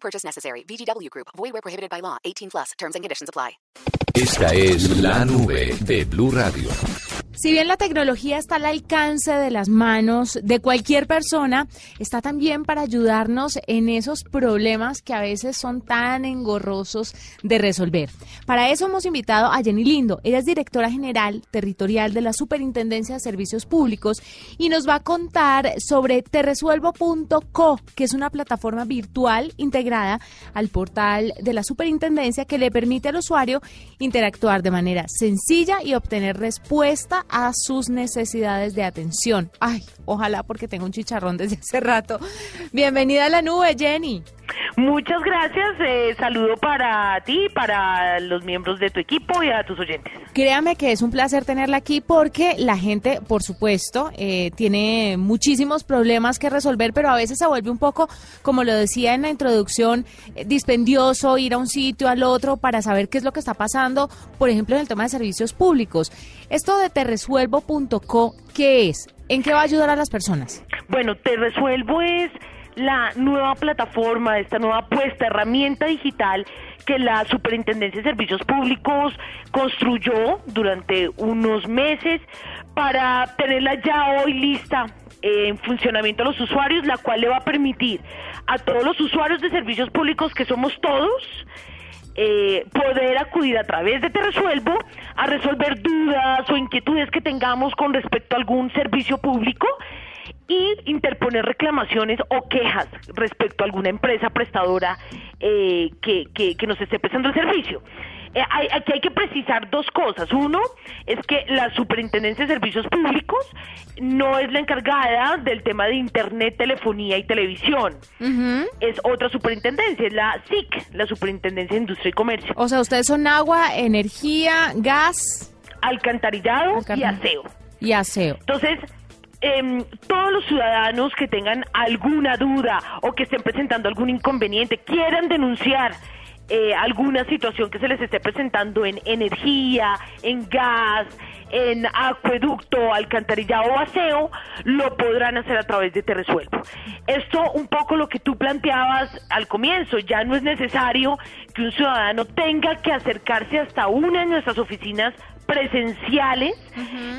Purchase necessary. VGW Group. Void where prohibited by law. 18 plus. Terms and conditions apply. Esta es la nube de Blue Radio. Si bien la tecnología está al alcance de las manos de cualquier persona, está también para ayudarnos en esos problemas que a veces son tan engorrosos de resolver. Para eso hemos invitado a Jenny Lindo. Ella es directora general territorial de la Superintendencia de Servicios Públicos y nos va a contar sobre terresuelvo.co, que es una plataforma virtual integrada al portal de la Superintendencia que le permite al usuario interactuar de manera sencilla y obtener respuesta a sus necesidades de atención. Ay, ojalá porque tengo un chicharrón desde hace rato. Bienvenida a la nube, Jenny. Muchas gracias. Eh, saludo para ti, para los miembros de tu equipo y a tus oyentes. Créame que es un placer tenerla aquí porque la gente, por supuesto, eh, tiene muchísimos problemas que resolver, pero a veces se vuelve un poco, como lo decía en la introducción, eh, dispendioso ir a un sitio al otro para saber qué es lo que está pasando, por ejemplo, en el tema de servicios públicos. Esto de terresuelvo.co, ¿qué es? ¿En qué va a ayudar a las personas? Bueno, Te Resuelvo es la nueva plataforma, esta nueva apuesta, herramienta digital que la Superintendencia de Servicios Públicos construyó durante unos meses para tenerla ya hoy lista en funcionamiento a los usuarios, la cual le va a permitir a todos los usuarios de servicios públicos, que somos todos, eh, poder acudir a través de Te Resuelvo a resolver dudas o inquietudes que tengamos con respecto a algún servicio público y interponer reclamaciones o quejas respecto a alguna empresa prestadora eh, que, que, nos esté prestando el servicio. Eh, aquí hay que precisar dos cosas. Uno es que la Superintendencia de Servicios Públicos no es la encargada del tema de Internet, telefonía y televisión. Es otra superintendencia, es la SIC, la Superintendencia de Industria y Comercio. O sea, ustedes son agua, energía, gas, alcantarillado y aseo. Y aseo. Entonces, eh, todos los ciudadanos que tengan alguna duda o que estén presentando algún inconveniente, quieran denunciar eh, alguna situación que se les esté presentando en energía, en gas, en acueducto, alcantarillado o aseo, lo podrán hacer a través de Te Resuelvo. Esto un poco lo que tú planteabas al comienzo, ya no es necesario que un ciudadano tenga que acercarse hasta una de nuestras oficinas presenciales,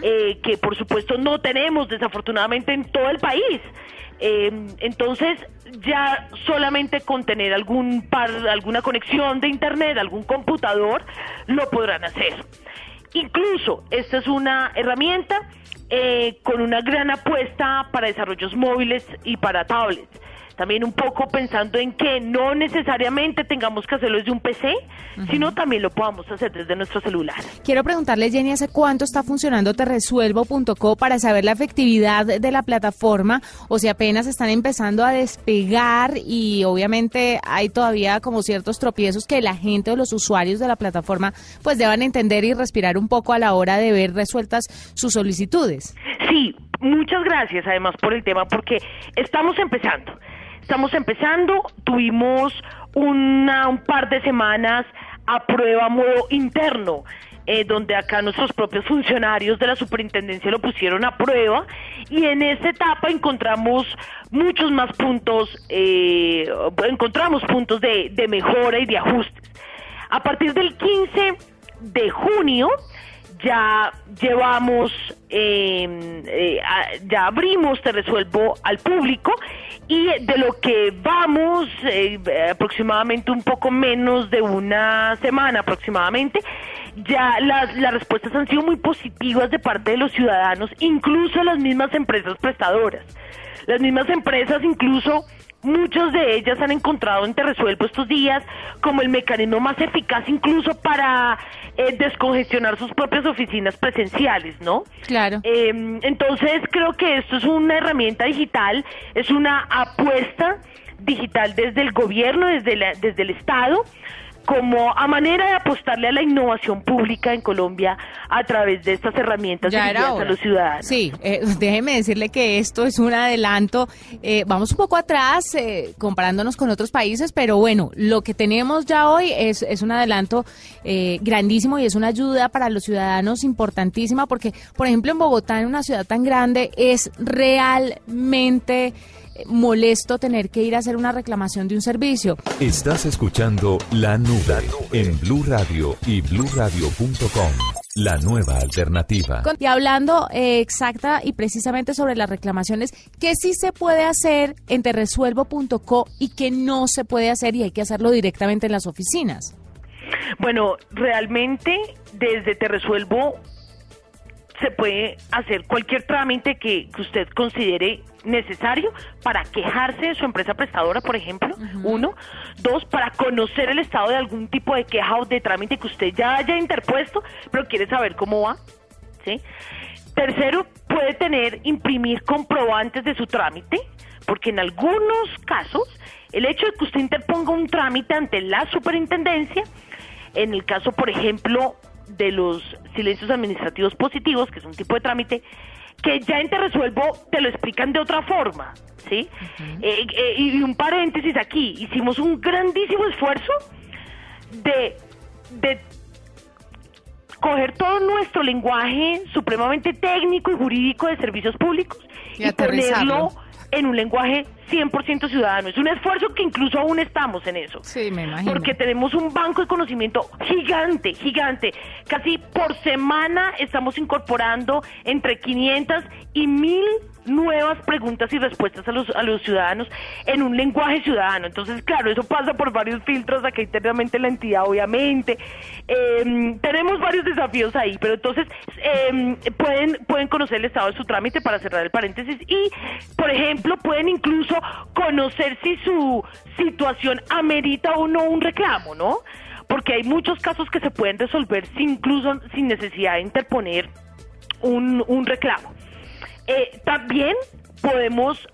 eh, que por supuesto no tenemos desafortunadamente en todo el país. Eh, entonces, ya solamente con tener algún par, alguna conexión de internet, algún computador, lo podrán hacer. Incluso, esta es una herramienta eh, con una gran apuesta para desarrollos móviles y para tablets también un poco pensando en que no necesariamente tengamos que hacerlo desde un PC, sino también lo podamos hacer desde nuestro celular. Quiero preguntarle, Jenny, ¿hace cuánto está funcionando terresuelvo.co para saber la efectividad de la plataforma o si apenas están empezando a despegar y obviamente hay todavía como ciertos tropiezos que la gente o los usuarios de la plataforma pues deban entender y respirar un poco a la hora de ver resueltas sus solicitudes? Sí, muchas gracias además por el tema porque estamos empezando. Estamos empezando, tuvimos una, un par de semanas a prueba modo interno. Eh, donde acá nuestros propios funcionarios de la superintendencia lo pusieron a prueba y en esta etapa encontramos muchos más puntos, eh, encontramos puntos de, de mejora y de ajustes. A partir del 15 de junio ya llevamos, em, eh, ya abrimos Te Resuelvo al público y de lo que vamos, eh, aproximadamente un poco menos de una semana aproximadamente, ya las, las respuestas han sido muy positivas de parte de los ciudadanos, incluso las mismas empresas prestadoras. Las mismas empresas incluso Muchos de ellas han encontrado en Te Resuelvo estos días como el mecanismo más eficaz incluso para eh, descongestionar sus propias oficinas presenciales, ¿no? Claro. Em, entonces creo que esto es una herramienta digital, es una apuesta digital desde el gobierno, desde, la, desde el Estado, como a manera de apostarle a la innovación pública en Colombia a través de estas herramientas Ya era a los ciudadanos. Sí, eh, déjeme decirle que esto es un adelanto. Eh, vamos un poco atrás eh, comparándonos con otros países, pero bueno, lo que tenemos ya hoy es, es un adelanto eh, grandísimo y es una ayuda para los ciudadanos importantísima porque, por ejemplo, en Bogotá, en una ciudad tan grande, es realmente molesto tener que ir a hacer una reclamación de un servicio. Estás escuchando La Nube en Blue Radio y bluradio.com. La nueva alternativa. Y hablando eh, exacta y precisamente sobre las reclamaciones, ¿qué sí se puede hacer en terresuelvo.co y qué no se puede hacer y hay que hacerlo directamente en las oficinas? Bueno, realmente desde Te Resuelvo se puede hacer cualquier trámite que, que usted considere necesario para quejarse de su empresa prestadora, por ejemplo, uno. Dos, para conocer el estado de algún tipo de queja o de trámite que usted ya haya interpuesto, pero quiere saber cómo va. ¿sí? Tercero, puede tener, imprimir comprobantes de su trámite, porque en algunos casos, el hecho de que usted interponga un trámite ante la superintendencia, en el caso, por ejemplo, de los silencios administrativos positivos, que es un tipo de trámite, que ya en Te Resuelvo te lo explican de otra forma, ¿sí? Eh, eh, y un paréntesis aquí, hicimos un grandísimo esfuerzo de, de coger todo nuestro lenguaje supremamente técnico y jurídico de servicios públicos Y ponerlo en un lenguaje 100% ciudadano. Es un esfuerzo que incluso aún estamos en eso. Sí, me imagino. Porque tenemos un banco de conocimiento gigante, gigante. Casi por semana estamos incorporando entre 500 y 1000 nuevas preguntas y respuestas a los, a los ciudadanos en un lenguaje ciudadano. Entonces, claro, eso pasa por varios filtros acá internamente en la entidad, obviamente. Eh, tenemos varios desafíos ahí, pero entonces eh, pueden, pueden conocer el estado de su trámite para cerrar el paréntesis y, por ejemplo, pueden incluso conocer si su situación amerita o no un reclamo, ¿no? Porque hay muchos casos que se pueden resolver sin, incluso sin necesidad de interponer un, un reclamo. Eh, también podemos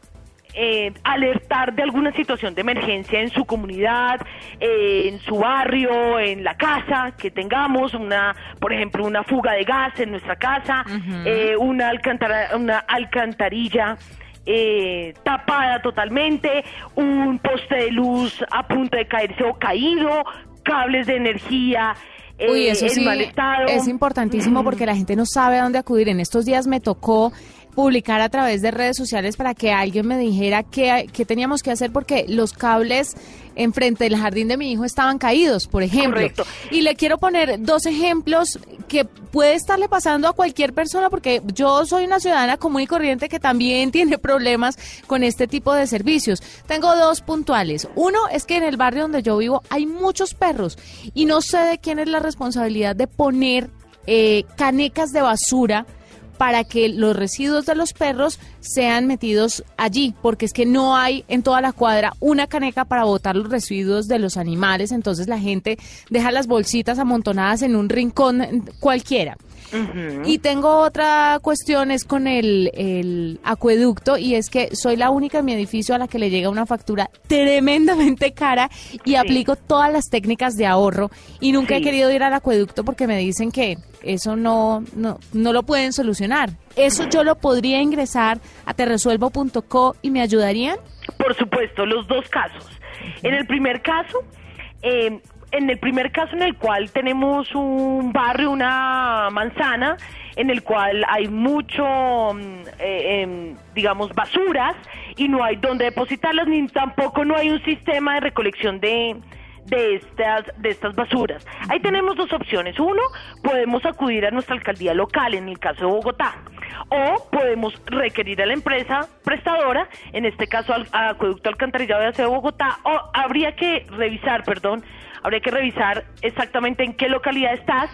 eh, alertar de alguna situación de emergencia en su comunidad, eh, en su barrio, en la casa, que tengamos una, por ejemplo, una fuga de gas en nuestra casa, eh, una, alcantara- una alcantarilla eh, tapada totalmente, un poste de luz a punto de caerse o caído, cables de energía. eh, Uy, eso en sí mal estado. es importantísimo porque la gente no sabe a dónde acudir. En estos días me tocó publicar a través de redes sociales para que alguien me dijera qué, qué teníamos que hacer porque los cables enfrente del jardín de mi hijo estaban caídos, por ejemplo. Correcto. Y le quiero poner dos ejemplos que puede estarle pasando a cualquier persona porque yo soy una ciudadana común y corriente que también tiene problemas con este tipo de servicios. Tengo dos puntuales. Uno es que en el barrio donde yo vivo hay muchos perros y no sé de quién es la responsabilidad de poner eh, canecas de basura para que los residuos de los perros sean metidos allí, porque es que no hay en toda la cuadra una caneca para botar los residuos de los animales, entonces la gente deja las bolsitas amontonadas en un rincón cualquiera. Y tengo otra cuestión, es con el, el acueducto, y es que soy la única en mi edificio a la que le llega una factura tremendamente cara y aplico todas las técnicas de ahorro y nunca he querido ir al acueducto porque me dicen que eso no, no, no lo pueden solucionar. ¿Eso yo lo podría ingresar a terresuelvo.co y me ayudarían? Por supuesto, los dos casos. En el primer caso, eh, en el primer caso en el cual tenemos un barrio, una manzana, en el cual hay mucho, mm, eh, em, digamos, basuras y no hay dónde depositarlas, ni tampoco no hay un sistema de recolección de, de estas de estas basuras. Ahí tenemos dos opciones. Uno, podemos acudir a nuestra alcaldía local en el caso de Bogotá o podemos requerir a la empresa prestadora, en este caso al Acueducto Alcantarillado de Aseo de Bogotá o habría que revisar, perdón, habría que revisar exactamente en qué localidad estás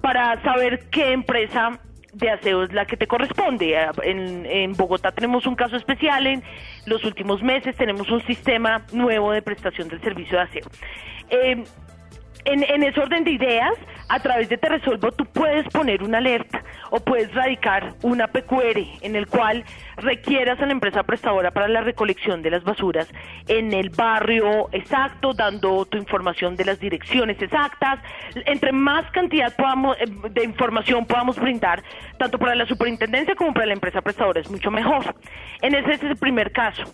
para saber qué empresa de aseo es la que te corresponde. En, en Bogotá tenemos un caso especial, en los últimos meses tenemos un sistema nuevo de prestación del servicio de aseo. Eh, En, en ese orden de ideas, a través de Te Resuelvo tú puedes poner una alerta o puedes radicar una PQR en el cual requieras a la empresa prestadora para la recolección de las basuras en el barrio exacto, dando tu información de las direcciones exactas. Entre más cantidad eh, de información podamos brindar, tanto para la superintendencia como para la empresa prestadora, es mucho mejor. En ese es el primer caso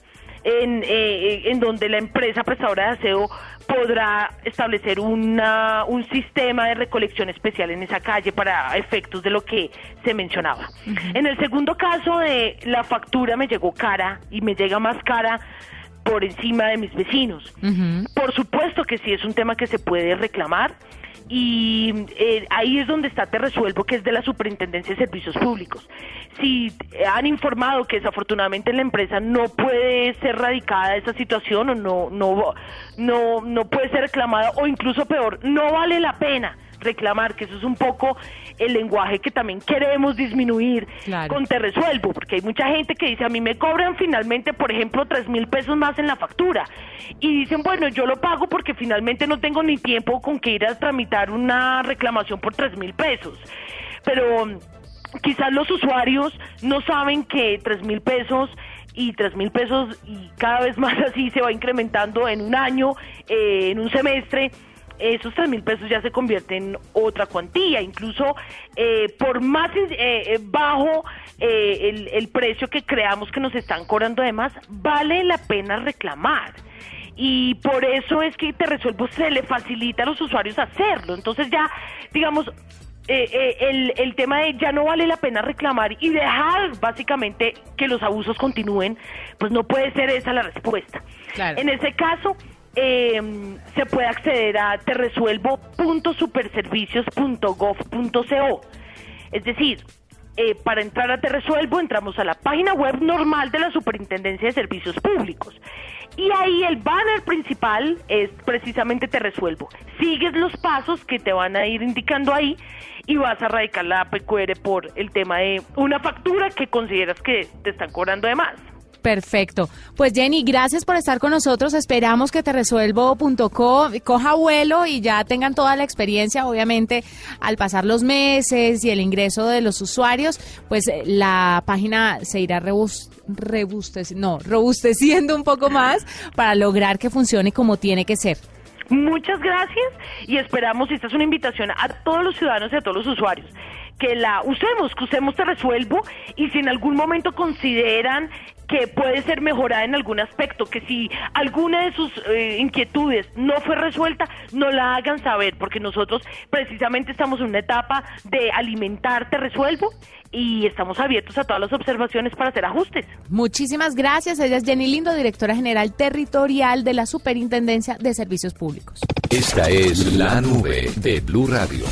en, eh, en donde la empresa prestadora de aseo podrá establecer una, un sistema de recolección especial en esa calle para efectos de lo que se mencionaba. En el segundo caso de la factura me llegó cara y me llega más cara por encima de mis vecinos. Por supuesto que sí es un tema que se puede reclamar y eh, ahí es donde está Te Resuelvo, que es de la Superintendencia de Servicios Públicos. Si han informado que desafortunadamente en la empresa no puede ser radicada esa situación o no, no, no, no puede ser reclamada o incluso peor, no vale la pena reclamar, que eso es un poco el lenguaje que también queremos disminuir con Te Resuelvo, porque hay mucha gente que dice, a mí me cobran finalmente, por ejemplo, tres mil pesos más en la factura, y dicen, bueno, yo lo pago porque finalmente no tengo ni tiempo con que ir a tramitar una reclamación por tres mil pesos, pero quizás los usuarios no saben que tres mil pesos y tres mil pesos y cada vez más así se va incrementando en un año, eh, en un semestre, esos tres mil pesos ya se convierten en otra cuantía, incluso eh, por más eh, eh, bajo el, el, precio que creamos que nos están cobrando además, vale la pena reclamar. Y por eso es que Te Resuelvo se le facilita a los usuarios hacerlo. Entonces ya, digamos, el, el, tema de ya no vale la pena reclamar y dejar básicamente que los abusos continúen, pues no puede ser esa la respuesta. En ese caso, eh, se puede acceder a terresuelvo.superservicios.gov.co. Es decir, eh, para entrar a Te Resuelvo entramos a la página web normal de la Superintendencia de Servicios Públicos. Y ahí el banner principal es precisamente Te Resuelvo. Sigues los pasos que te van a ir indicando ahí y vas a radicar la PQR por el tema de una factura que consideras que te están cobrando de más. Perfecto. Pues Jenny, gracias por estar con nosotros. Esperamos que te resuelvo.co coja vuelo y ya tengan toda la experiencia. Obviamente, al pasar los meses y el ingreso de los usuarios, pues eh, la página se irá no, robusteciendo un poco más para lograr que funcione como tiene que ser. Muchas gracias y esperamos, y esta es una invitación a todos los ciudadanos y a todos los usuarios, que la usemos, que usemos Te Resuelvo y si en algún momento consideran que puede ser mejorada en algún aspecto, que si alguna de sus eh, inquietudes no fue resuelta, no la hagan saber, porque nosotros precisamente estamos en una etapa de alimentarte resuelvo y estamos abiertos a todas las observaciones para hacer ajustes. Muchísimas gracias. Ella es Jenny Lindo, directora general territorial de la Superintendencia de Servicios Públicos. Esta es la nube de Blue Radio.